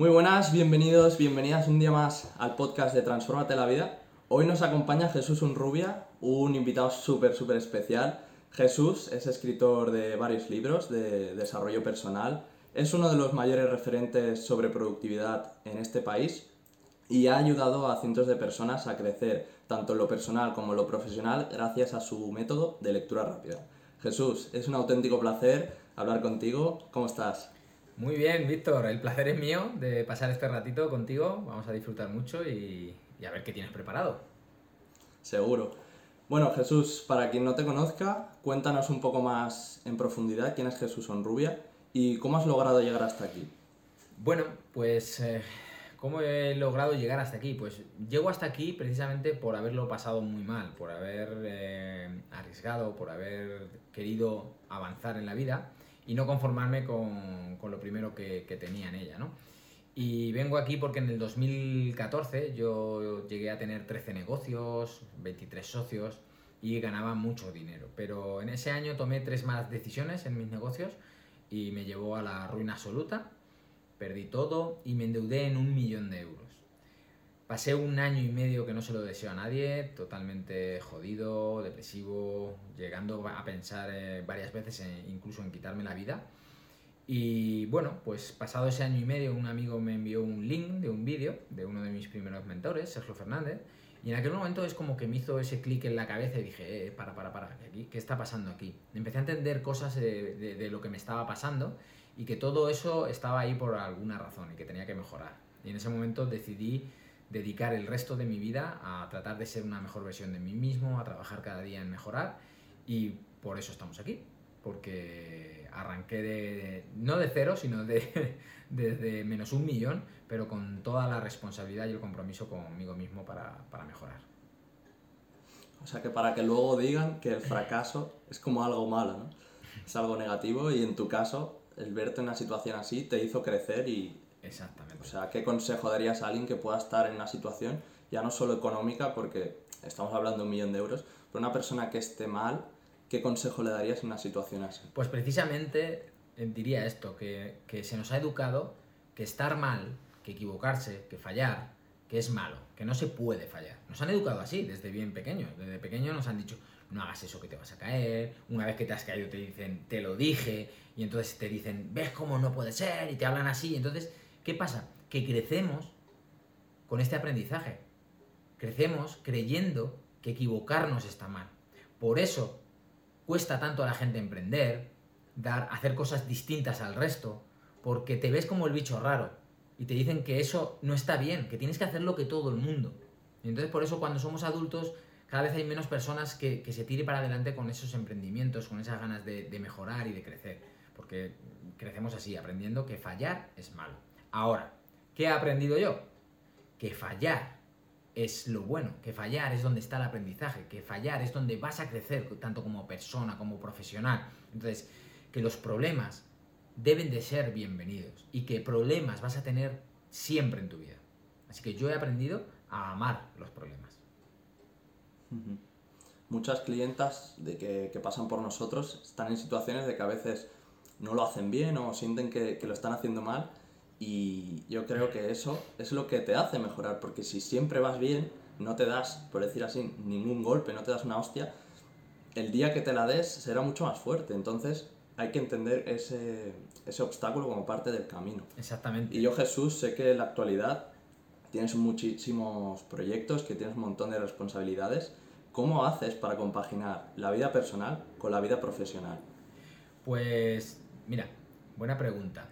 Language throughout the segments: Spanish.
Muy buenas, bienvenidos, bienvenidas un día más al podcast de Transformate la Vida. Hoy nos acompaña Jesús Unrubia, un invitado súper, súper especial. Jesús es escritor de varios libros de desarrollo personal, es uno de los mayores referentes sobre productividad en este país y ha ayudado a cientos de personas a crecer tanto en lo personal como en lo profesional gracias a su método de lectura rápida. Jesús, es un auténtico placer hablar contigo. ¿Cómo estás? Muy bien, Víctor. El placer es mío de pasar este ratito contigo. Vamos a disfrutar mucho y, a ver qué tienes preparado. Seguro. Bueno, Jesús, para quien no te conozca, cuéntanos un poco más en profundidad quién es Jesús Onrubia y cómo has logrado llegar hasta aquí. Bueno, pues eh, ¿Cómo he logrado llegar hasta aquí? Pues llego hasta aquí precisamente por haberlo pasado muy mal, por haber eh, arriesgado, por haber querido avanzar en la vida y no conformarme con, lo primero que, tenía en ella, ¿no? Y vengo aquí porque en el 2014 yo llegué a tener 13 negocios, 23 socios y ganaba mucho dinero. Pero en ese año tomé tres malas decisiones en mis negocios y me llevó a la ruina absoluta perdí todo y me endeudé en un millón de euros. Pasé un año y medio que no se lo deseo a nadie, totalmente jodido, depresivo, llegando a pensar eh, varias veces incluso en quitarme la vida. Y bueno, pues pasado ese año y medio un amigo me envió un link de un vídeo de uno de mis primeros mentores, Sergio Fernández, y en aquel momento es como que me hizo ese clic en la cabeza y dije, eh, para, para, para, ¿qué está pasando aquí? Empecé a entender cosas de lo que me estaba pasando y que todo eso estaba ahí por alguna razón y que tenía que mejorar. Y en ese momento decidí dedicar el resto de mi vida a tratar de ser una mejor versión de mí mismo, a trabajar cada día en mejorar y por eso estamos aquí, porque arranqué de, no de cero, sino de, desde menos un millón, pero con toda la responsabilidad y el compromiso conmigo mismo para, para mejorar. O sea que para que luego digan que el fracaso es como algo malo, ¿no? Es algo negativo y en tu caso el verte en una situación así te hizo crecer y... Exactamente. O sea, ¿qué consejo darías a alguien que pueda estar en una situación, ya no solo económica, porque estamos hablando de un millón de euros, pero una persona que esté mal, ¿qué consejo le darías en una situación así? Pues precisamente eh, diría esto, que, que se nos ha educado que estar mal, que equivocarse, que fallar, que es malo, que no se puede fallar. Nos han educado así desde bien pequeños. Desde pequeño nos han dicho, no hagas eso que te vas a caer. Una vez que te has caído te dicen, te lo dije y entonces te dicen, ves cómo no puede ser, y te hablan así. Entonces, ¿qué pasa? Que crecemos con este aprendizaje. Crecemos creyendo que equivocarnos está mal. Por eso cuesta tanto a la gente emprender, dar, hacer cosas distintas al resto, porque te ves como el bicho raro y te dicen que eso no está bien, que tienes que hacer lo que todo el mundo. Y entonces por eso cuando somos adultos cada vez hay menos personas que, se tire para adelante con esos emprendimientos, con esas ganas de mejorar y de crecer porque crecemos así, aprendiendo que fallar es malo. Ahora, ¿qué he aprendido yo? Que fallar es lo bueno, que fallar es donde está el aprendizaje, que fallar es donde vas a crecer tanto como persona, como profesional. Entonces, que los problemas deben de ser bienvenidos y que problemas vas a tener siempre en tu vida. Así que yo he aprendido a amar los problemas. Muchas clientas de que, que pasan por nosotros están en situaciones de que a veces no lo hacen bien o sienten que, lo están haciendo mal. Y yo creo que eso es lo que te hace mejorar, porque si siempre vas bien, no te das, por decir así, ningún golpe, no te das una hostia, el día que te la des será mucho más fuerte. Entonces hay que entender ese, ese obstáculo como parte del camino. Exactamente. Y yo, Jesús, sé que en la actualidad tienes muchísimos proyectos, que tienes un montón de responsabilidades. ¿Cómo haces para compaginar la vida personal con la vida profesional? Pues Mira, buena pregunta.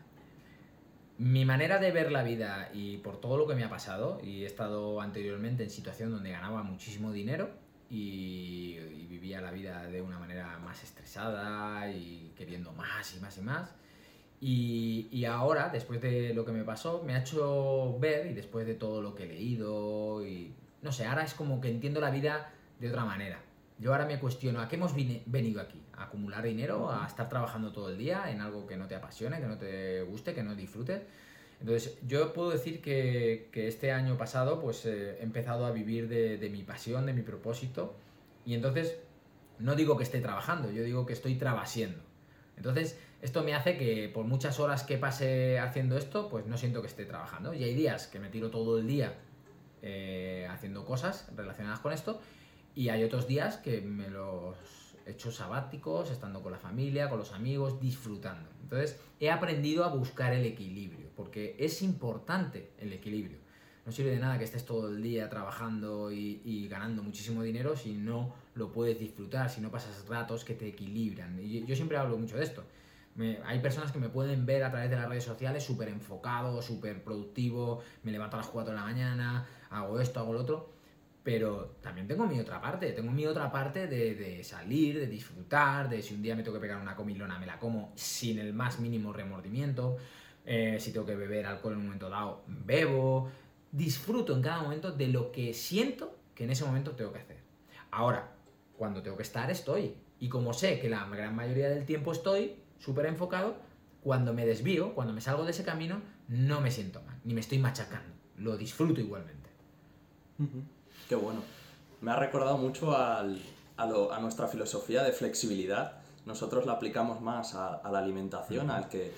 Mi manera de ver la vida y por todo lo que me ha pasado, y he estado anteriormente en situación donde ganaba muchísimo dinero y, vivía la vida de una manera más estresada y queriendo más y más y más. Y, y, ahora, después de lo que me pasó, me ha hecho ver, y después de todo lo que he leído, y no sé, ahora es como que entiendo la vida de otra manera. Yo ahora me cuestiono, ¿a qué hemos venido aquí? ¿A acumular dinero? ¿A estar trabajando todo el día en algo que no te apasione, que no te guste, que no disfrutes? Entonces, yo puedo decir que, este año pasado pues eh, he empezado a vivir de, mi pasión, de mi propósito, y entonces no digo que esté trabajando, yo digo que estoy trabajando. Entonces, Esto me hace que por muchas horas que pase haciendo esto, pues no siento que esté trabajando. Y hay días que me tiro todo el día eh, haciendo cosas relacionadas con esto y hay otros días que me los he hecho sabáticos, estando con la familia, con los amigos, disfrutando. Entonces he aprendido a buscar el equilibrio, porque es importante el equilibrio. No sirve de nada que estés todo el día trabajando y, ganando muchísimo dinero si no lo puedes disfrutar, si no pasas ratos que te equilibran. Y yo siempre hablo mucho de esto. hay personas que me pueden ver a través de las redes sociales súper enfocado, súper productivo, me levanto a las 4 de la mañana, hago esto, hago lo otro, pero también tengo mi otra parte, tengo mi otra parte de, salir, de disfrutar, de si un día me tengo que pegar una comilona, me la como sin el más mínimo remordimiento, eh, si tengo que beber alcohol en un momento dado, bebo, disfruto en cada momento de lo que siento que en ese momento tengo que hacer. Ahora, cuando tengo que estar, estoy. Y como sé que la gran mayoría del tiempo estoy súper enfocado, cuando me desvío, cuando me salgo de ese camino, no me siento mal, ni me estoy machacando. Lo disfruto igualmente. Qué bueno. Me ha recordado mucho a, nuestra filosofía de flexibilidad. Nosotros la aplicamos más a, la alimentación, al que,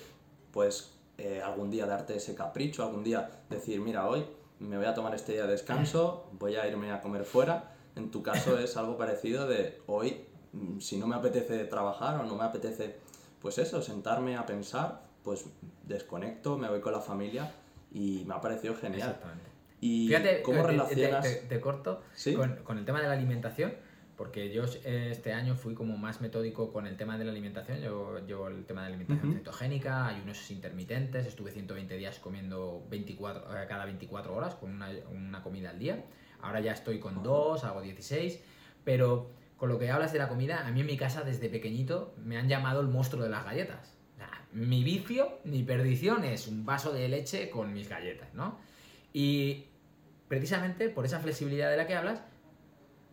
pues, eh, algún día darte ese capricho, algún día decir, mira, hoy me voy a tomar este día de descanso, voy a irme a comer fuera. En tu caso es algo parecido de hoy, mm, si no me apetece trabajar o no me apetece, pues eso, sentarme a pensar, pues desconecto, me voy con la familia y me ha parecido genial. Exactamente. Y Fíjate, cómo relacionas... Te, corto con, con, el tema de la alimentación, porque yo este año fui como más metódico con el tema de la alimentación. Yo llevo el tema de la alimentación cetogénica, ayunos intermitentes, estuve 120 días comiendo 24, eh, cada 24 horas con una, una comida al día. Ahora ya estoy con dos, hago 16, pero con lo que hablas de la comida, a mí en mi casa desde pequeñito me han llamado el monstruo de las galletas. mi vicio, mi perdición es un vaso de leche con mis galletas, ¿no? Y precisamente por esa flexibilidad de la que hablas,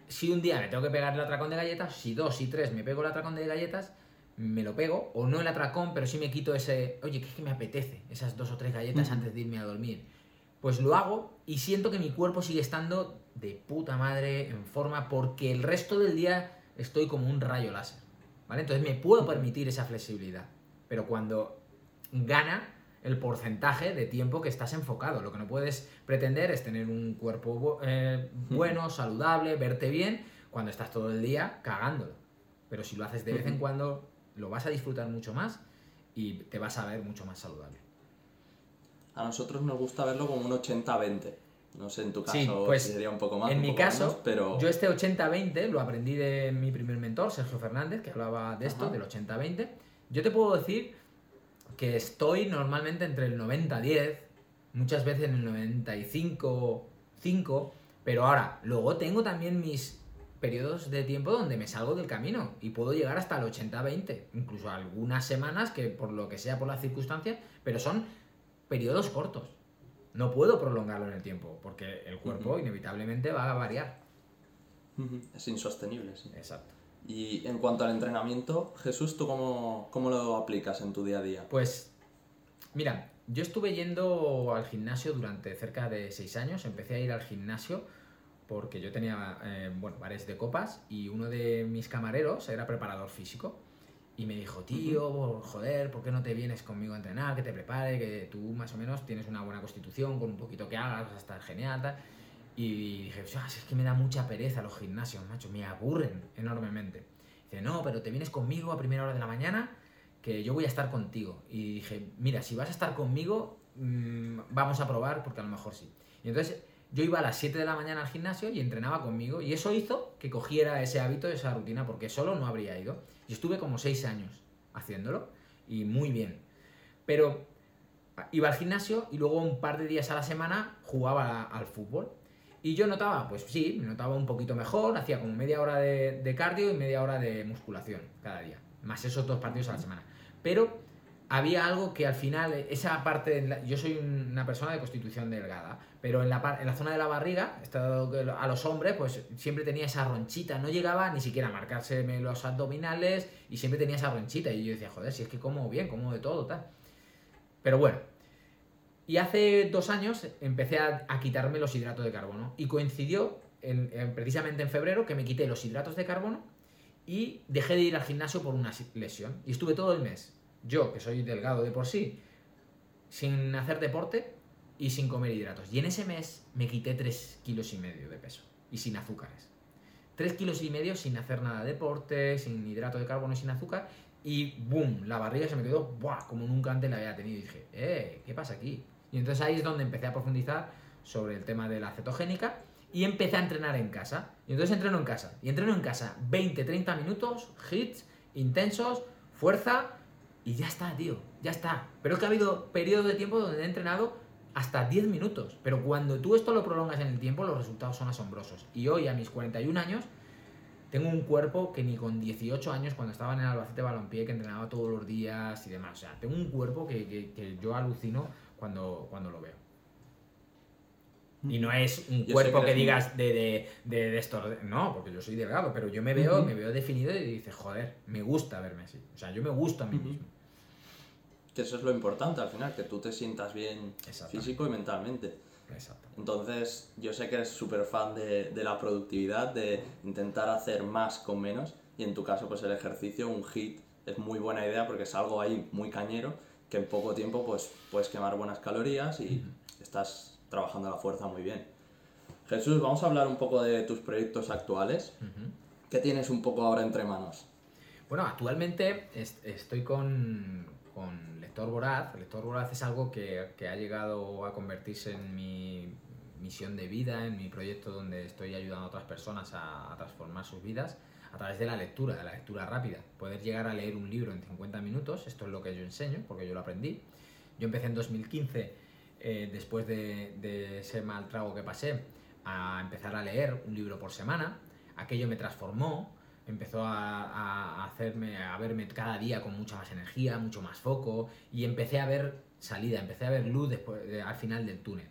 si un día me tengo que pegar el atracón de galletas, si dos y tres me pego el atracón de galletas, me lo pego, o no el atracón, pero sí me quito ese, oye, que es que me apetece esas dos o tres galletas antes de irme a dormir. Pues lo hago y siento que mi cuerpo sigue estando de puta madre, en forma, porque el resto del día estoy como un rayo láser. ¿Vale? Entonces me puedo permitir esa flexibilidad. Pero cuando gana, el porcentaje de tiempo que estás enfocado. Lo que no puedes pretender es tener un cuerpo eh, bueno, saludable, verte bien, cuando estás todo el día cagándolo. Pero si lo haces de vez en cuando, lo vas a disfrutar mucho más y te vas a ver mucho más saludable. A nosotros nos gusta verlo como un 80-20. No sé, en tu caso pues, sería un poco más. En mi caso, pero... yo este 80-20 lo aprendí de mi primer mentor, Sergio Fernández, que hablaba de esto, del 80-20. Yo te puedo decir que estoy normalmente entre el 90-10, muchas veces en el 95-5, pero ahora, luego tengo también mis periodos de tiempo donde me salgo del camino y puedo llegar hasta el 80-20, incluso algunas semanas que por lo que sea por las circunstancias, pero son periodos cortos. No puedo prolongarlo en el tiempo porque el cuerpo inevitablemente va a variar. Es insostenible, sí. Exacto. Y en cuanto al entrenamiento, Jesús, ¿tú cómo, cómo lo aplicas en tu día a día? Pues, mira, yo estuve yendo al gimnasio durante cerca de seis años. Empecé a ir al gimnasio porque yo tenía, eh, bueno, bares de copas y uno de mis camareros era preparador físico. Y me dijo, tío, joder, ¿por qué no te vienes conmigo a entrenar? Que te prepare, que tú más o menos tienes una buena constitución, con un poquito que hagas, vas a estar genial, tal. Y dije, ah, es que me da mucha pereza los gimnasios, macho, me aburren enormemente. Dice, no, pero te vienes conmigo a primera hora de la mañana, que yo voy a estar contigo. Y dije, mira, si vas a estar conmigo, mm, vamos a probar, porque a lo mejor sí. Y entonces yo iba a las 7 de la mañana al gimnasio y entrenaba conmigo, y eso hizo que cogiera ese hábito, esa rutina, porque solo no habría ido. Y estuve como 6 años haciéndolo, y muy bien. Pero iba al gimnasio y luego un par de días a la semana jugaba al fútbol. Y yo notaba, pues sí, me notaba un poquito mejor, hacía como media hora de, cardio y media hora de musculación cada día, más esos dos partidos a la semana. Pero había algo que al final, esa parte, yo soy una persona de constitución delgada, pero en la, en la zona de la barriga, a los hombres, pues siempre tenía esa ronchita, no llegaba ni siquiera a marcarse los abdominales y siempre tenía esa ronchita. Y yo decía, joder, si es que como bien, como de todo, tal. Pero bueno, y hace dos años empecé a, quitarme los hidratos de carbono. Y coincidió precisamente en febrero que me quité los hidratos de carbono y dejé de ir al gimnasio por una lesión. Y estuve todo el mes yo que soy delgado de por sí, sin hacer deporte y sin comer hidratos. Y en ese mes me quité 3 kilos y medio de peso y sin azúcares. 3 kilos y medio sin hacer nada de deporte, sin hidrato de carbono y sin azúcar. Y boom, la barriga se me quedó como nunca antes la había tenido. Y dije, ¡eh! ¿Qué pasa aquí? Y entonces ahí es donde empecé a profundizar sobre el tema de la cetogénica y empecé a entrenar en casa. Y entonces entreno en casa. Y entreno en casa 20, 30 minutos, hits, intensos, fuerza y ya está, tío. Ya está. Pero es que ha habido periodos de tiempo donde he entrenado hasta 10 minutos. Pero cuando tú esto lo prolongas en el tiempo, los resultados son asombrosos. Y hoy, a mis 41 años, tengo un cuerpo que ni con 18 años, cuando estaba en el Albacete Balompié, que entrenaba todos los días y demás. O sea, tengo un cuerpo que, yo alucino cuando, cuando lo veo. Y no es un cuerpo que, digas de, de, de, esto. No, porque yo soy delgado, pero yo me veo, me veo definido y dices, joder, me gusta verme así. O sea, yo me gusto a mí mismo. Que eso es lo importante al final, que tú te sientas bien físico y mentalmente. Exacto. Entonces, yo sé que eres súper fan de, de, la productividad, de intentar hacer más con menos. Y en tu caso, pues el ejercicio, un hit, es muy buena idea porque es algo ahí muy cañero que en poco tiempo pues puedes quemar buenas calorías y estás trabajando la fuerza muy bien. Jesús, vamos a hablar un poco de tus proyectos actuales. ¿Qué tienes un poco ahora entre manos? Bueno, actualmente estoy con, con Lector Voraz. Lector Voraz es algo que, que, ha llegado a convertirse en mi misión de vida, en mi proyecto donde estoy ayudando a otras personas a, a transformar sus vidas a través de la lectura, de la lectura rápida. Poder llegar a leer un libro en 50 minutos, esto es lo que yo enseño, porque yo lo aprendí. Yo empecé en 2015 eh, después de, ese mal trago que pasé, a empezar a leer un libro por semana. Aquello me transformó, empezó a, hacerme, a verme cada día con mucha más energía, mucho más foco y empecé a ver salida, empecé a ver luz después, al final del túnel.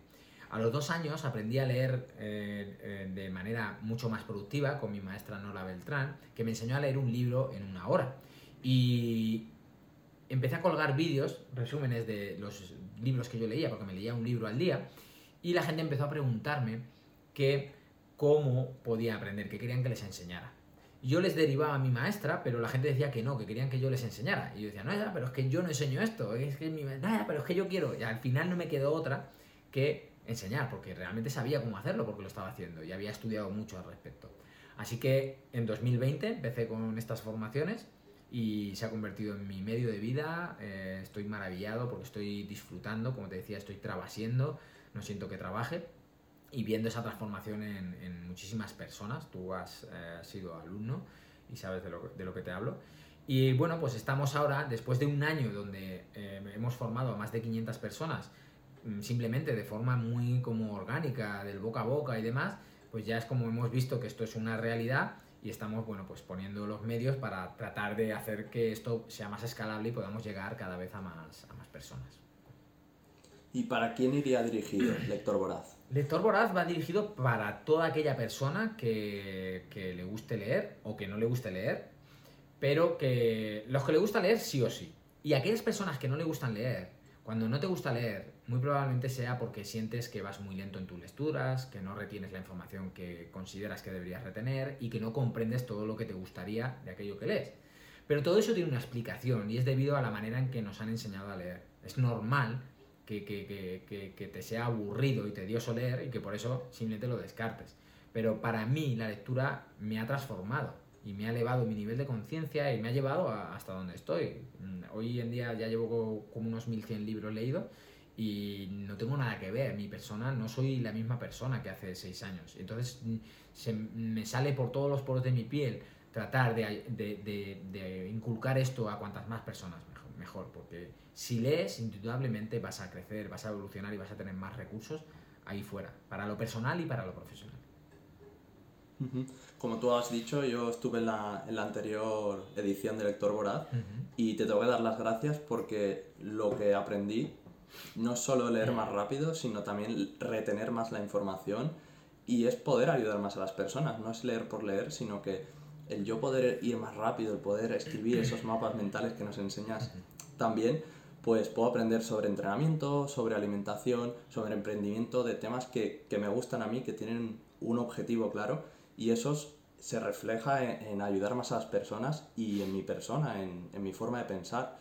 A los dos años aprendí a leer eh, eh, de manera mucho más productiva con mi maestra Nora Beltrán, que me enseñó a leer un libro en una hora. Y empecé a colgar vídeos, resúmenes de los libros que yo leía, porque me leía un libro al día, y la gente empezó a preguntarme que cómo podía aprender, que querían que les enseñara. Yo les derivaba a mi maestra, pero la gente decía que no, que querían que yo les enseñara. Y yo decía, no, ya, pero es que yo no enseño esto, es que mi no, pero es que yo quiero. Y al final no me quedó otra que enseñar, porque realmente sabía cómo hacerlo, porque lo estaba haciendo y había estudiado mucho al respecto. Así que en 2020 empecé con estas formaciones y se ha convertido en mi medio de vida. Eh, estoy maravillado porque estoy disfrutando, como te decía, estoy trabajando, no siento que trabaje y viendo esa transformación en, muchísimas personas. Tú has eh, sido alumno y sabes de lo, de lo, que te hablo. Y bueno, pues estamos ahora, después de un año donde eh, hemos formado a más de 500 personas, simplemente de forma muy como orgánica, del boca a boca y demás, pues ya es como hemos visto que esto es una realidad y estamos bueno, pues poniendo los medios para tratar de hacer que esto sea más escalable y podamos llegar cada vez a más, a más personas. ¿Y para quién iría dirigido Lector Voraz? Lector Voraz va dirigido para toda aquella persona que, que le guste leer o que no le guste leer, pero que los que le gusta leer sí o sí. Y aquellas personas que no le gustan leer, cuando no te gusta leer, muy probablemente sea porque sientes que vas muy lento en tus lecturas, que no retienes la información que consideras que deberías retener y que no comprendes todo lo que te gustaría de aquello que lees. Pero todo eso tiene una explicación y es debido a la manera en que nos han enseñado a leer. Es normal que, que, te sea aburrido y tedioso leer y que por eso simplemente lo descartes. Pero para mí la lectura me ha transformado y me ha elevado mi nivel de conciencia y me ha llevado hasta donde estoy. Hoy en día ya llevo como unos 1100 libros leídos y no tengo nada que ver, mi persona, no soy la misma persona que hace seis años. Entonces mm, se me sale por todos los poros de mi piel tratar de, de, de, inculcar esto a cuantas más personas mejor, mejor, porque si lees, indudablemente vas a crecer, vas a evolucionar y vas a tener más recursos ahí fuera, para lo personal y para lo profesional. Como tú has dicho, yo estuve en la, en la anterior edición de Lector Voraz y te tengo que dar las gracias porque lo que aprendí no solo leer más rápido, sino también retener más la información y es poder ayudar más a las personas. No es leer por leer, sino que el yo poder ir más rápido, el poder escribir esos mapas mentales que nos enseñas también, pues puedo aprender sobre entrenamiento, sobre alimentación, sobre emprendimiento, de temas que, me gustan a mí, que tienen un objetivo claro y esos se refleja en, ayudar más a las personas y en mi persona, en, en mi forma de pensar.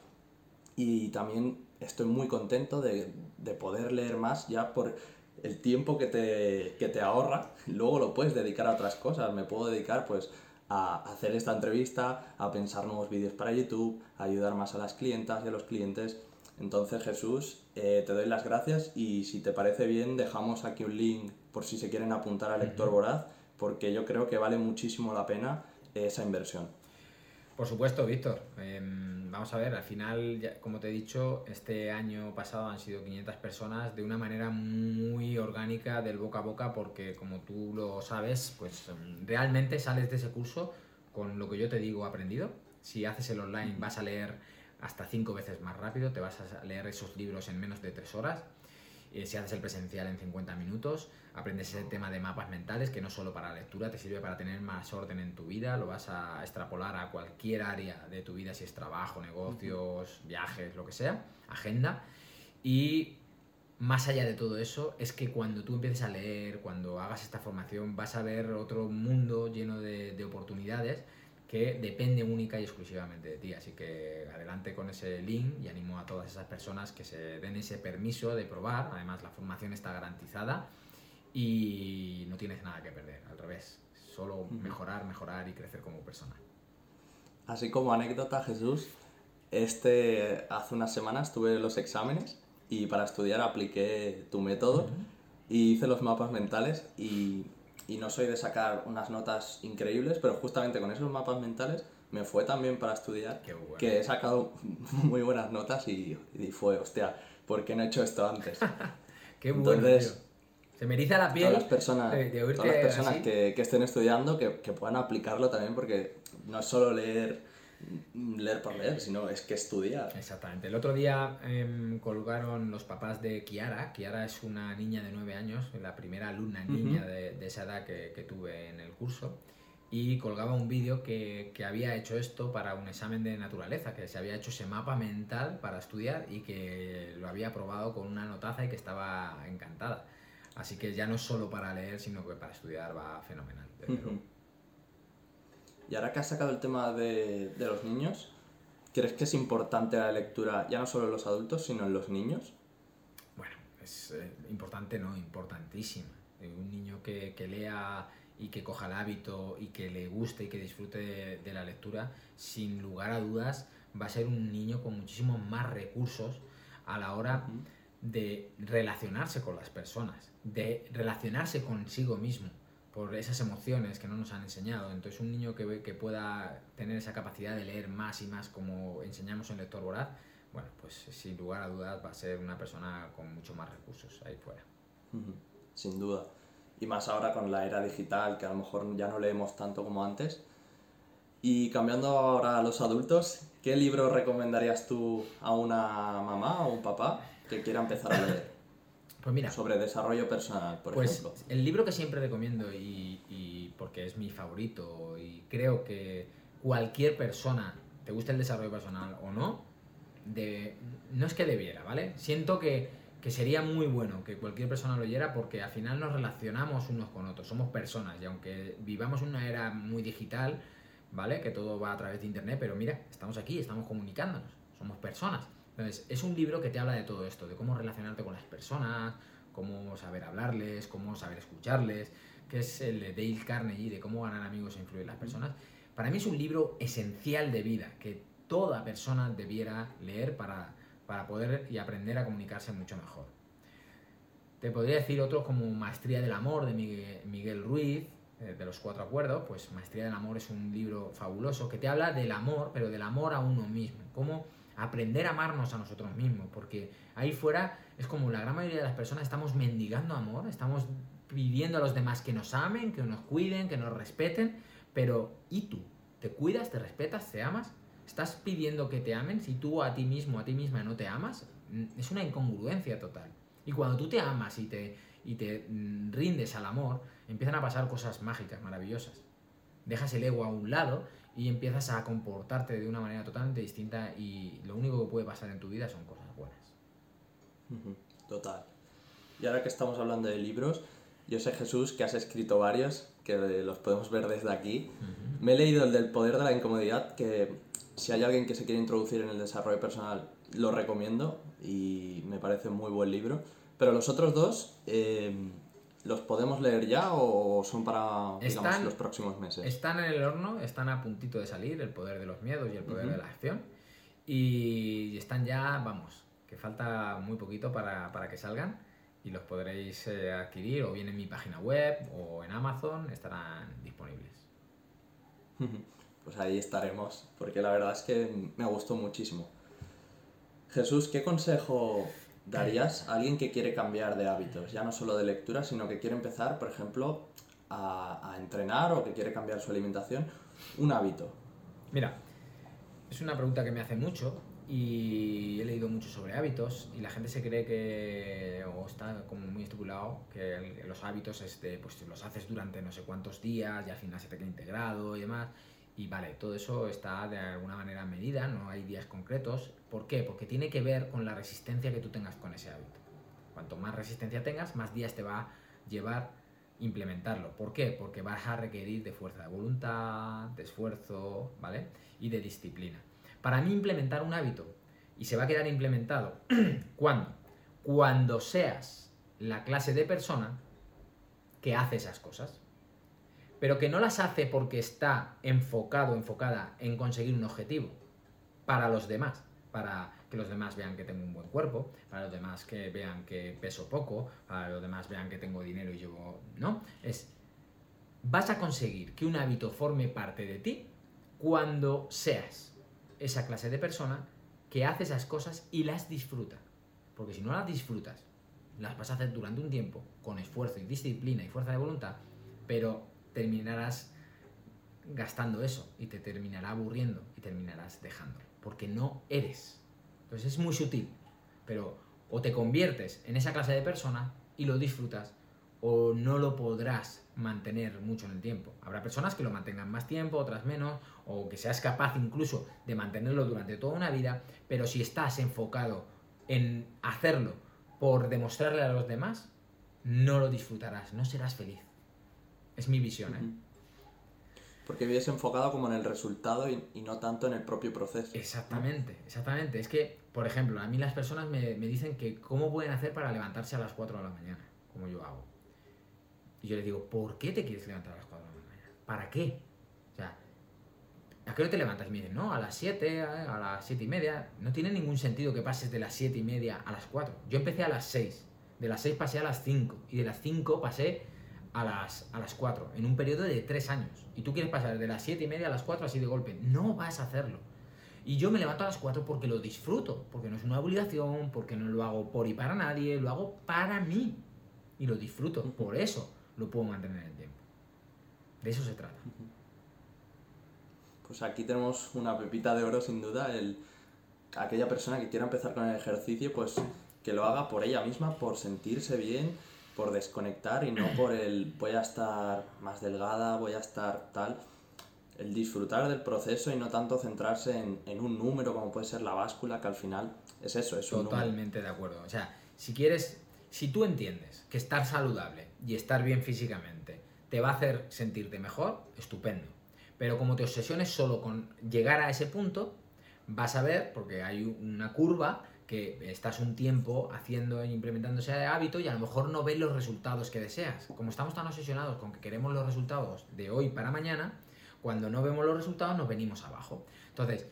Y también estoy muy contento de, de poder leer más ya por el tiempo que te, que te ahorra, luego lo puedes dedicar a otras cosas. Me puedo dedicar pues a hacer esta entrevista, a pensar nuevos vídeos para YouTube, a ayudar más a las clientas y a los clientes. Entonces Jesús, eh, te doy las gracias y si te parece bien dejamos aquí un link por si se quieren apuntar al lector voraz, porque yo creo que vale muchísimo la pena esa inversión. Por supuesto, Víctor. Em, vamos a ver, al final, como te he dicho, este año pasado han sido 500 personas de una manera muy orgánica del boca a boca porque como tú lo sabes, pues em, realmente sales de ese curso con lo que yo te digo aprendido. Si haces el online vas a leer hasta cinco veces más rápido, te vas a leer esos libros en menos de tres horas. Eh, si haces el presencial en 50 minutos, aprendes ese tema de mapas mentales que no solo para la lectura te sirve para tener más orden en tu vida, lo vas a extrapolar a cualquier área de tu vida, si es trabajo, negocios, viajes, lo que sea, agenda. Y más allá de todo eso, es que cuando tú empieces a leer, cuando hagas esta formación, vas a ver otro mundo lleno de, de oportunidades que depende única y exclusivamente de ti. Así que adelante con ese link y animo a todas esas personas que se den ese permiso de probar. Además, la formación está garantizada y no tienes nada que perder, al revés, solo mejorar, mejorar y crecer como persona. Así como anécdota, Jesús, este hace unas semanas tuve los exámenes y para estudiar apliqué tu método y hice los mapas mentales y, y, no soy de sacar unas notas increíbles, pero justamente con esos mapas mentales me fue también para estudiar que he sacado muy buenas notas y, y, fue, hostia, ¿por qué no he hecho esto antes? Qué bueno. Entonces, se me eriza la piel. Todas las personas, todas las personas que, que, estén estudiando que, que, puedan aplicarlo también, porque no es solo leer, leer por leer, sino es que estudiar. Exactamente. El otro día eh, colgaron los papás de Kiara. Kiara es una niña de 9 años, la primera alumna niña de, de, esa edad que, que, tuve en el curso. Y colgaba un vídeo que, que había hecho esto para un examen de naturaleza, que se había hecho ese mapa mental para estudiar y que lo había probado con una notaza y que estaba encantada. Así que ya no es solo para leer, sino que para estudiar va fenomenal. Y ahora que has sacado el tema de, de, los niños, ¿crees que es importante la lectura ya no solo en los adultos, sino en los niños? Bueno, es eh, importante, no, importantísima. Eh, un niño que, que, lea y que coja el hábito y que le guste y que disfrute de, de la lectura, sin lugar a dudas, va a ser un niño con muchísimos más recursos a la hora... De relacionarse con las personas, de relacionarse consigo mismo, por esas emociones que no nos han enseñado. Entonces un niño que, que pueda tener esa capacidad de leer más y más como enseñamos en Lector Voraz, bueno, pues sin lugar a dudas va a ser una persona con mucho más recursos ahí fuera. Sin duda. Y más ahora con la era digital, que a lo mejor ya no leemos tanto como antes. Y cambiando ahora a los adultos, ¿qué libro recomendarías tú a una mamá o un papá que quiera empezar a leer? Pues mira, sobre desarrollo personal, por pues ejemplo. El libro que siempre recomiendo y, y, porque es mi favorito y creo que cualquier persona, te guste el desarrollo personal o no, de, no es que debiera, ¿vale? Siento que, que sería muy bueno que cualquier persona lo leyera porque al final nos relacionamos unos con otros, somos personas y aunque vivamos una era muy digital, ¿vale? Que todo va a través de internet, pero mira, estamos aquí, estamos comunicándonos, somos personas. Entonces, es un libro que te habla de todo esto, de cómo relacionarte con las personas, cómo saber hablarles, cómo saber escucharles, que es el de Dale Carnegie, de cómo ganar amigos e influir en las personas. Para mí es un libro esencial de vida, que toda persona debiera leer para, para poder y aprender a comunicarse mucho mejor. Te podría decir otros como Maestría del Amor de Miguel, Ruiz, eh, de los cuatro acuerdos, pues Maestría del Amor es un libro fabuloso que te habla del amor, pero del amor a uno mismo, cómo aprender a amarnos a nosotros mismos, porque ahí fuera es como la gran mayoría de las personas estamos mendigando amor, estamos pidiendo a los demás que nos amen, que nos cuiden, que nos respeten, pero ¿y tú? ¿Te cuidas, te respetas, te amas? ¿Estás pidiendo que te amen si tú a ti mismo, a ti misma no te amas? Es una incongruencia total. Y cuando tú te amas y te, y te rindes al amor, empiezan a pasar cosas mágicas, maravillosas. Dejas el ego a un lado y empiezas a comportarte de una manera totalmente distinta y lo único que puede pasar en tu vida son cosas buenas. Total. Y ahora que estamos hablando de libros, yo sé Jesús que has escrito varios, que los podemos ver desde aquí. Uh -huh. Me he leído el del poder de la incomodidad, que si hay alguien que se quiere introducir en el desarrollo personal, lo recomiendo y me parece un muy buen libro. Pero los otros dos, eh, ¿los podemos leer ya o son para digamos, los próximos meses? Están en el horno, están a puntito de salir, El poder de los miedos y El poder de la acción. Y están ya, vamos, que falta muy poquito para, para que salgan y los podréis eh, adquirir o bien en mi página web o en Amazon, estarán disponibles. Pues ahí estaremos, porque la verdad es que me gustó muchísimo. Jesús, ¿qué consejo darías a alguien que quiere cambiar de hábitos? Ya no solo de lectura, sino que quiere empezar, por ejemplo, a, a entrenar o que quiere cambiar su alimentación. Un hábito. Mira, es una pregunta que me hace mucho y he leído mucho sobre hábitos y la gente se cree que, o está como muy estipulado, que los hábitos este, pues los haces durante no sé cuántos días y al final se te queda integrado y demás. Y vale, todo eso está de alguna manera medida, no hay días concretos. ¿Por qué? Porque tiene que ver con la resistencia que tú tengas con ese hábito. Cuanto más resistencia tengas, más días te va a llevar implementarlo. ¿Por qué? Porque vas a requerir de fuerza de voluntad, de esfuerzo, ¿vale? Y de disciplina. Para mí implementar un hábito, y se va a quedar implementado, ¿cuándo? Cuando seas la clase de persona que hace esas cosas, pero que no las hace porque está enfocado, enfocada en conseguir un objetivo para los demás, para que los demás vean que tengo un buen cuerpo, para los demás que vean que peso poco, para los demás vean que tengo dinero y yo no. Es, vas a conseguir que un hábito forme parte de ti cuando seas esa clase de persona que hace esas cosas y las disfruta. Porque si no las disfrutas, las vas a hacer durante un tiempo, con esfuerzo y disciplina y fuerza de voluntad, pero terminarás gastando eso y te terminará aburriendo y terminarás dejando. Porque no eres. Entonces es muy sutil, pero o te conviertes en esa clase de persona y lo disfrutas, o no lo podrás mantener mucho en el tiempo. Habrá personas que lo mantengan más tiempo, otras menos, o que seas capaz incluso de mantenerlo durante toda una vida, pero si estás enfocado en hacerlo por demostrarle a los demás, no lo disfrutarás, no serás feliz. Es mi visión, ¿eh? Porque vives enfocado como en el resultado y, no tanto en el propio proceso. Exactamente, exactamente. Es que, por ejemplo, a mí las personas me, me dicen que cómo pueden hacer para levantarse a las 4 de la mañana, como yo hago. Y yo les digo, ¿por qué te quieres levantar a las 4 de la mañana? ¿Para qué? O sea, ¿a qué hora te levantas? Y me dicen, no, a las 7, a las 7 y media. No tiene ningún sentido que pases de las 7 y media a las 4. Yo empecé a las 6. De las 6 pasé a las 5. Y de las 5 pasé a las, a las 4. En un periodo de 3 años. Y tú quieres pasar de las 7 y media a las 4 así de golpe. No vas a hacerlo. Y yo me levanto a las 4 porque lo disfruto. Porque no es una obligación. Porque no lo hago por y para nadie. Lo hago para mí. Y lo disfruto. Por eso lo puedo mantener en el tiempo. De eso se trata. Pues aquí tenemos una pepita de oro sin duda, el, aquella persona que quiera empezar con el ejercicio, pues que lo haga por ella misma, por sentirse bien, por desconectar y no por el voy a estar más delgada, voy a estar tal. El disfrutar del proceso y no tanto centrarse en, en un número como puede ser la báscula, que al final es eso, es un Totalmente de acuerdo. O sea, si quieres, si tú entiendes que estar saludable y estar bien físicamente te va a hacer sentirte mejor, estupendo. Pero como te obsesiones solo con llegar a ese punto, vas a ver, porque hay una curva que estás un tiempo haciendo e implementando ese hábito y a lo mejor no ves los resultados que deseas. Como estamos tan obsesionados con que queremos los resultados de hoy para mañana, cuando no vemos los resultados nos venimos abajo. Entonces,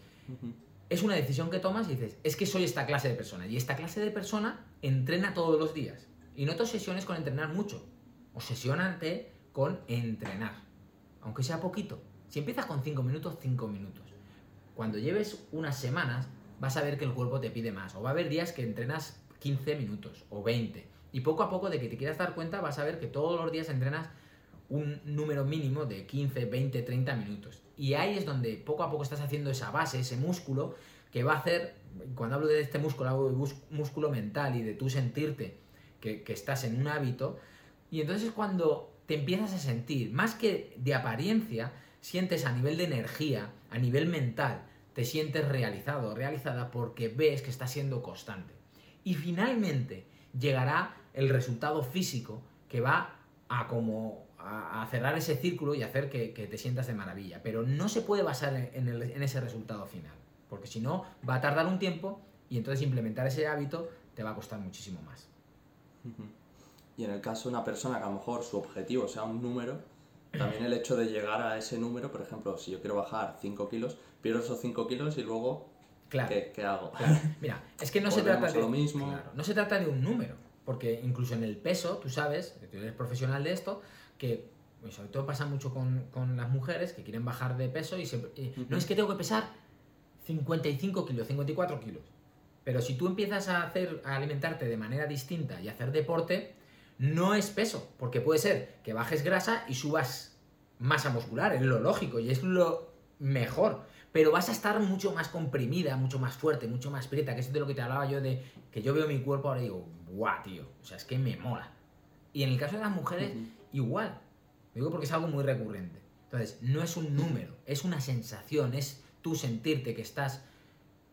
es una decisión que tomas y dices, es que soy esta clase de persona. Y esta clase de persona entrena todos los días. Y no te obsesiones con entrenar mucho obsesiónate con entrenar, aunque sea poquito. Si empiezas con 5 minutos, 5 minutos. Cuando lleves unas semanas, vas a ver que el cuerpo te pide más. O va a haber días que entrenas 15 minutos o 20. Y poco a poco de que te quieras dar cuenta, vas a ver que todos los días entrenas un número mínimo de 15, 20, 30 minutos. Y ahí es donde poco a poco estás haciendo esa base, ese músculo, que va a hacer, cuando hablo de este músculo, hablo de músculo mental y de tú sentirte que, que estás en un hábito, y entonces cuando te empiezas a sentir, más que de apariencia, sientes a nivel de energía, a nivel mental, te sientes realizado, realizada porque ves que está siendo constante. Y finalmente llegará el resultado físico que va a como a, cerrar ese círculo y hacer que, te sientas de maravilla. Pero no se puede basar en, en ese resultado final, porque si no, va a tardar un tiempo y entonces implementar ese hábito te va a costar muchísimo más. Y en el caso de una persona que a lo mejor su objetivo sea un número, también el hecho de llegar a ese número, por ejemplo, si yo quiero bajar 5 kilos, pierdo esos 5 kilos y luego, ¿qué, hago? Mira, es que no se, trata de, lo mismo. no se trata de un número, porque incluso en el peso, tú sabes, tú eres profesional de esto, que sobre todo pasa mucho con, las mujeres que quieren bajar de peso y, se, no es que tengo que pesar 55 kilos, 54 kilos. Pero si tú empiezas a hacer, a alimentarte de manera distinta y hacer deporte, no es peso, porque puede ser que bajes grasa y subas masa muscular, es lo lógico y es lo mejor. Pero vas a estar mucho más comprimida, mucho más fuerte, mucho más prieta, que es de lo que te hablaba yo de que yo veo mi cuerpo ahora y digo, guau, tío, o sea, es que me mola. Y en el caso de las mujeres, igual. digo porque es algo muy recurrente. Entonces, no es un número, es una sensación, es tú sentirte que estás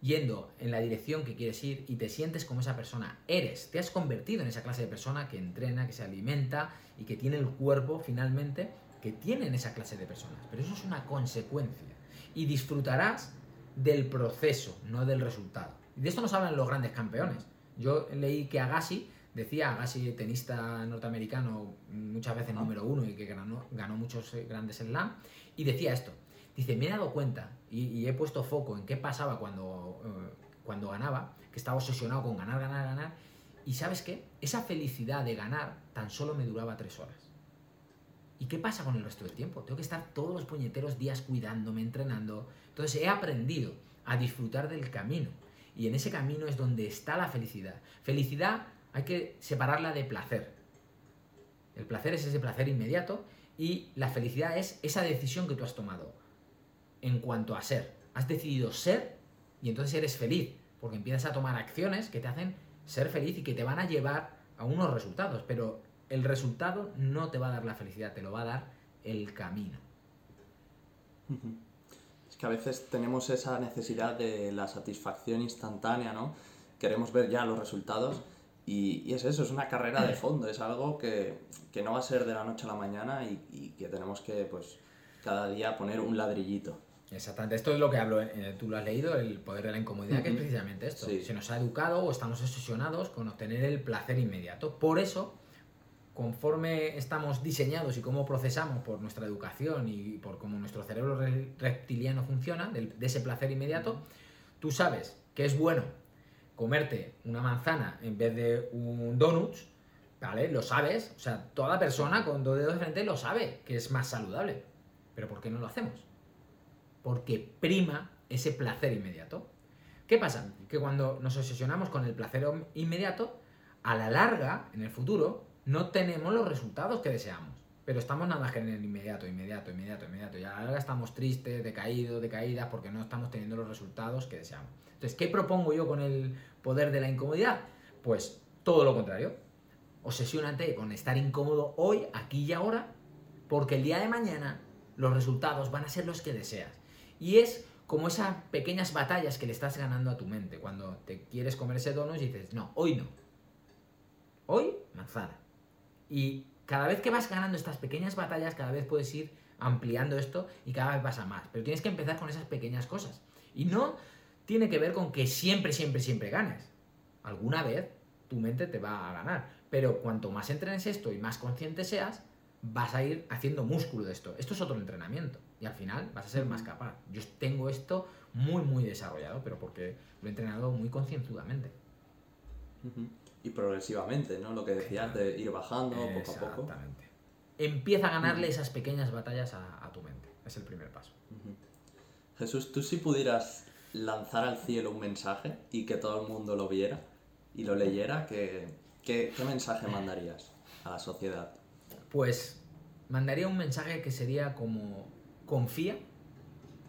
yendo en la dirección que quieres ir y te sientes como esa persona eres. Te has convertido en esa clase de persona que entrena, que se alimenta y que tiene el cuerpo finalmente que tienen esa clase de personas. Pero eso es una consecuencia. Y disfrutarás del proceso, no del resultado. Y de esto nos hablan los grandes campeones. Yo leí que Agassi, decía Agassi, tenista norteamericano, muchas veces número uno y que ganó, ganó muchos eh, grandes slam, y decía esto, Dice, me he dado cuenta y, he puesto foco en qué pasaba cuando, eh, cuando ganaba, que estaba obsesionado con ganar, ganar, ganar. Y sabes qué? Esa felicidad de ganar tan solo me duraba tres horas. ¿Y qué pasa con el resto del tiempo? Tengo que estar todos los puñeteros días cuidándome, entrenando. Entonces he aprendido a disfrutar del camino. Y en ese camino es donde está la felicidad. Felicidad hay que separarla de placer. El placer es ese placer inmediato y la felicidad es esa decisión que tú has tomado en cuanto a ser. Has decidido ser y entonces eres feliz, porque empiezas a tomar acciones que te hacen ser feliz y que te van a llevar a unos resultados, pero el resultado no te va a dar la felicidad, te lo va a dar el camino. Es que a veces tenemos esa necesidad de la satisfacción instantánea, ¿no? Queremos ver ya los resultados y, es eso, es una carrera de fondo, es algo que, no va a ser de la noche a la mañana y, y que tenemos que, pues, cada día poner un ladrillito. Exactamente, esto es lo que hablo, eh, tú lo has leído, el poder de la incomodidad, que es precisamente esto. Se nos ha educado o estamos obsesionados con obtener el placer inmediato. Por eso, conforme estamos diseñados y cómo procesamos por nuestra educación y por cómo nuestro cerebro reptiliano funciona, de, ese placer inmediato, tú sabes que es bueno comerte una manzana en vez de un donut, ¿vale? Lo sabes, o sea, toda persona con dos dedos de frente lo sabe que es más saludable. Pero ¿por qué no lo hacemos? porque prima ese placer inmediato. ¿Qué pasa? Que cuando nos obsesionamos con el placer inmediato, a la larga, en el futuro, no tenemos los resultados que deseamos. Pero estamos nada más que en el inmediato, inmediato, inmediato, inmediato. Y a la larga estamos tristes, decaídos, decaídas, porque no estamos teniendo los resultados que deseamos. Entonces, ¿qué propongo yo con el poder de la incomodidad? Pues todo lo contrario. Obsesiónate con estar incómodo hoy, aquí y ahora, porque el día de mañana los resultados van a ser los que deseas. Y es como esas pequeñas batallas que le estás ganando a tu mente. Cuando te quieres comer ese donut y dices, no, hoy no. Hoy, manzana. Y cada vez que vas ganando estas pequeñas batallas, cada vez puedes ir ampliando esto y cada vez vas a más. Pero tienes que empezar con esas pequeñas cosas. Y no tiene que ver con que siempre, siempre, siempre ganes. Alguna vez tu mente te va a ganar. Pero cuanto más entrenes esto y más consciente seas, vas a ir haciendo músculo de esto. Esto es otro entrenamiento y al final vas a ser más capaz. Yo tengo esto muy, muy desarrollado, pero porque lo he entrenado muy concienzudamente. Y progresivamente, ¿no? Lo que decías de ir bajando poco a poco. Exactamente. Empieza a ganarle esas pequeñas batallas a, tu mente. Es el primer paso. Jesús, tú si pudieras lanzar al cielo un mensaje y que todo el mundo lo viera y lo leyera, ¿qué, qué mensaje mandarías a la sociedad? Pues mandaría un mensaje que sería como confía,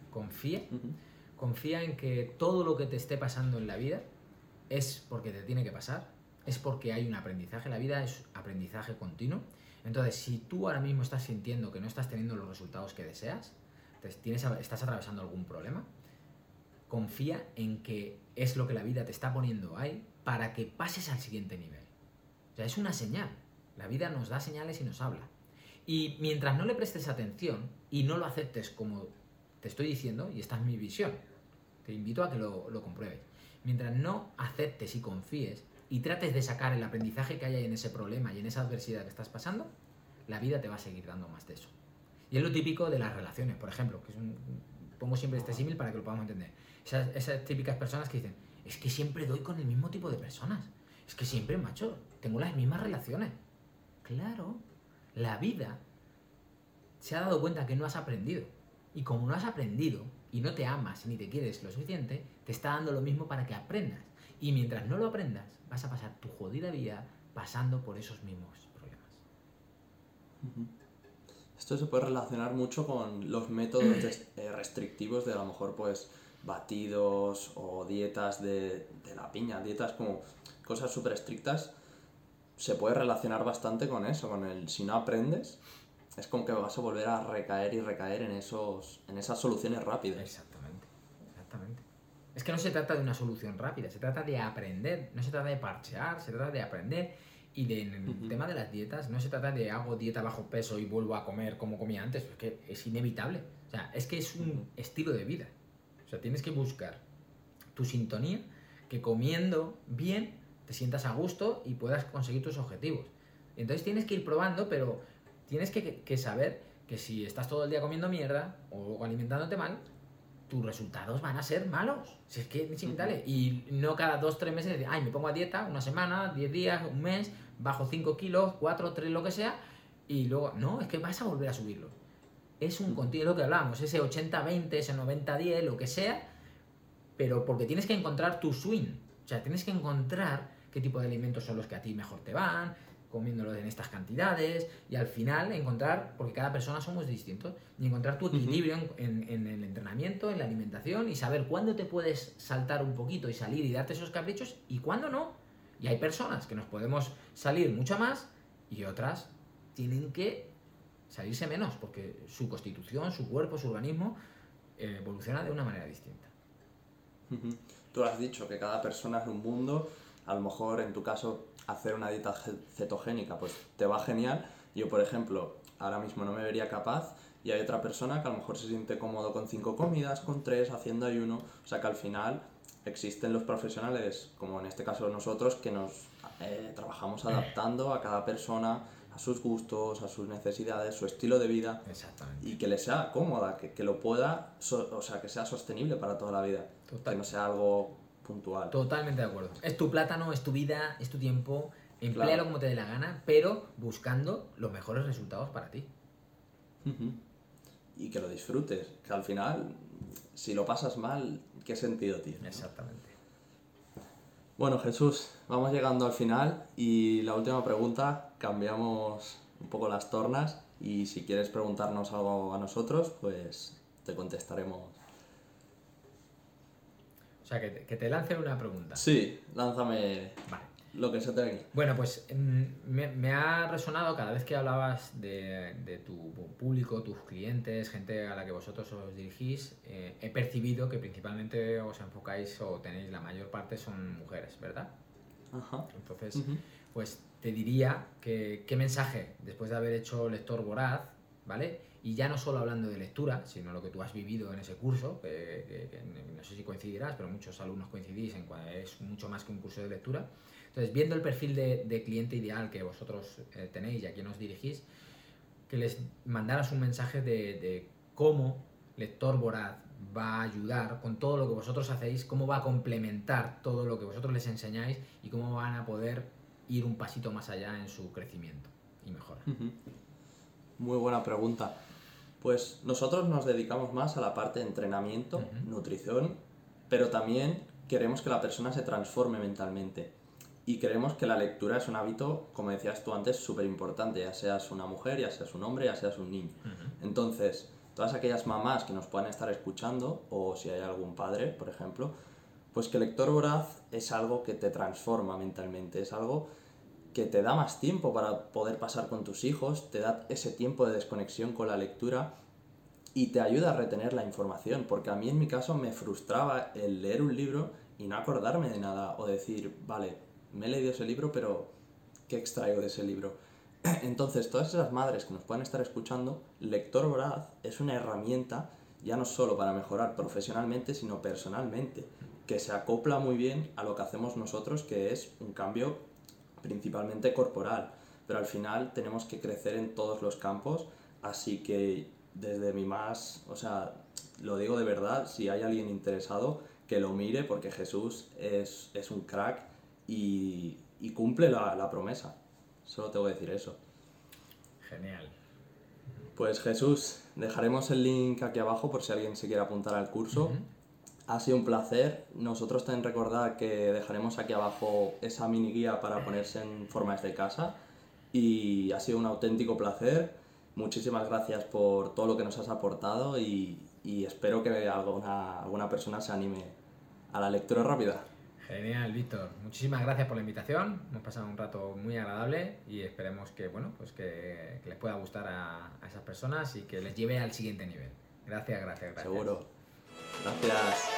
confía, confía en que todo lo que te esté pasando en la vida es porque te tiene que pasar, es porque hay un aprendizaje, la vida es aprendizaje continuo. Entonces, si tú ahora mismo estás sintiendo que no estás teniendo los resultados que deseas, tienes, estás atravesando algún problema, confía en que es lo que la vida te está poniendo ahí para que pases al siguiente nivel. O sea, es una señal. La vida nos da señales y nos habla. Y mientras no le prestes atención y no lo aceptes como te estoy diciendo, y esta es mi visión, te invito a que lo, lo compruebes. Mientras no aceptes y confíes y trates de sacar el aprendizaje que hay en ese problema y en esa adversidad que estás pasando, la vida te va a seguir dando más de eso. Y es lo típico de las relaciones, por ejemplo, que es un, pongo siempre este símil para que lo podamos entender. Esas, esas típicas personas que dicen, es que siempre doy con el mismo tipo de personas. Es que siempre, macho, tengo las mismas relaciones. Claro, la vida se ha dado cuenta que no has aprendido. Y como no has aprendido y no te amas ni te quieres lo suficiente, te está dando lo mismo para que aprendas. Y mientras no lo aprendas, vas a pasar tu jodida vida pasando por esos mismos problemas. Esto se puede relacionar mucho con los métodos eh, restrictivos de a lo mejor pues batidos o dietas de, de la piña, dietas como cosas súper estrictas. Se puede relacionar bastante con eso, con el si no aprendes, es como que vas a volver a recaer y recaer en, esos, en esas soluciones rápidas. Exactamente. Es que no se trata de una solución rápida, se trata de aprender, no se trata de parchear, se trata de aprender. Y de, en el Ujú. tema de las dietas, no se trata de hago dieta bajo peso y vuelvo a comer como comía antes, es que es inevitable. O sea, es que es un estilo de vida. O sea, tienes que buscar tu sintonía, que comiendo bien te sientas a gusto y puedas conseguir tus objetivos. Entonces tienes que ir probando, pero tienes que, que saber que si estás todo el día comiendo mierda o alimentándote mal, tus resultados van a ser malos. Si es que es inevitable. Y no cada dos, tres meses decir, ay, me pongo a dieta una semana, diez días, un mes, bajo 5 kilos, 4, 3, lo que sea, y luego, no, es que vas a volver a subirlo. Es un continuo, lo que hablamos, ese 80-20, ese 90-10, lo que sea, pero porque tienes que encontrar tu swing. O sea, tienes que encontrar qué tipo de alimentos son los que a ti mejor te van, comiéndolos en estas cantidades, y al final encontrar, porque cada persona somos distintos, y encontrar tu equilibrio en, en- en el entrenamiento, en la alimentación, y saber cuándo te puedes saltar un poquito y salir y darte esos caprichos, y cuándo no. Y hay personas que nos podemos salir mucho más, y otras tienen que salirse menos, porque su constitución, su cuerpo, su organismo eh, evoluciona de una manera distinta. Tú has dicho que cada persona es un mundo, a lo mejor en tu caso hacer una dieta cetogénica pues te va genial. Yo por ejemplo ahora mismo no me vería capaz y hay otra persona que a lo mejor se siente cómodo con cinco comidas, con tres, haciendo ayuno, o sea que al final existen los profesionales, como en este caso nosotros, que nos eh, trabajamos adaptando a cada persona, a sus gustos, a sus necesidades, su estilo de vida Exactamente. y que le sea cómoda, que, que lo pueda, so- o sea, que sea sostenible para toda la vida, Total. que no sea algo puntual. Totalmente de acuerdo. Es tu plátano, es tu vida, es tu tiempo. Empléalo Claro. como te dé la gana, pero buscando los mejores resultados para ti. Ujú. Y que lo disfrutes, que al final, si lo pasas mal, ¿qué sentido tiene? no? Exactamente. Bueno, Jesús, vamos llegando al final y la última pregunta, cambiamos un poco las tornas y si quieres preguntarnos algo a nosotros, pues te contestaremos. O sea, que te, que te lance una pregunta. Sí, lánzame Vale. lo que se te venga. Bueno, pues mm, me, me ha resonado cada vez que hablabas de, de tu público, tus clientes, gente a la que vosotros os dirigís, eh, he percibido que principalmente os enfocáis o tenéis la mayor parte son mujeres, ¿verdad? Ajá. Entonces, pues te diría que qué mensaje, después de haber hecho lector voraz, ¿vale? Y ya no solo hablando de lectura, sino lo que tú has vivido en ese curso, que, no sé si coincidirás, pero muchos alumnos coincidís en que es mucho más que un curso de lectura. Entonces, viendo el perfil de, cliente ideal que vosotros eh, tenéis y a quien os dirigís, que les mandaras un mensaje de, de cómo lector voraz va a ayudar con todo lo que vosotros hacéis, cómo va a complementar todo lo que vosotros les enseñáis y cómo van a poder ir un pasito más allá en su crecimiento y mejora. Muy buena pregunta. Pues nosotros nos dedicamos más a la parte de entrenamiento, nutrición, pero también queremos que la persona se transforme mentalmente. Y creemos que la lectura es un hábito, como decías tú antes, súper importante, ya seas una mujer, ya seas un hombre, ya seas un niño. Entonces, todas aquellas mamás que nos puedan estar escuchando, o si hay algún padre, por ejemplo, pues que Lector Voraz es algo que te transforma mentalmente, es algo que te da más tiempo para poder pasar con tus hijos, te da ese tiempo de desconexión con la lectura y te ayuda a retener la información, porque a mí en mi caso me frustraba el leer un libro y no acordarme de nada o decir, vale, me he leído ese libro, pero ¿qué extraigo de ese libro? Entonces, todas esas madres que nos puedan estar escuchando, Lector Voraz es una herramienta ya no solo para mejorar profesionalmente, sino personalmente, que se acopla muy bien a lo que hacemos nosotros, que es un cambio principalmente corporal. Pero al final tenemos que crecer en todos los campos, así que desde mi más, o sea, lo digo de verdad, si hay alguien interesado, que lo mire, porque Jesús es, es un crack y, y cumple la, la promesa. Solo tengo que decir eso. Genial. Pues Jesús, dejaremos el link aquí abajo por si alguien se quiere apuntar al curso. Ha sido un placer. Nosotros también recordar que dejaremos aquí abajo esa mini guía para ponerse en formas de casa. Y ha sido un auténtico placer. Muchísimas gracias por todo lo que nos has aportado y, y espero que alguna, alguna persona se anime a la lectura rápida. Genial, Víctor. Muchísimas gracias por la invitación. Hemos pasado un rato muy agradable y esperemos que, bueno, pues que, que les pueda gustar a, a, esas personas y que les lleve al siguiente nivel. Gracias, gracias, gracias. Seguro. Gracias.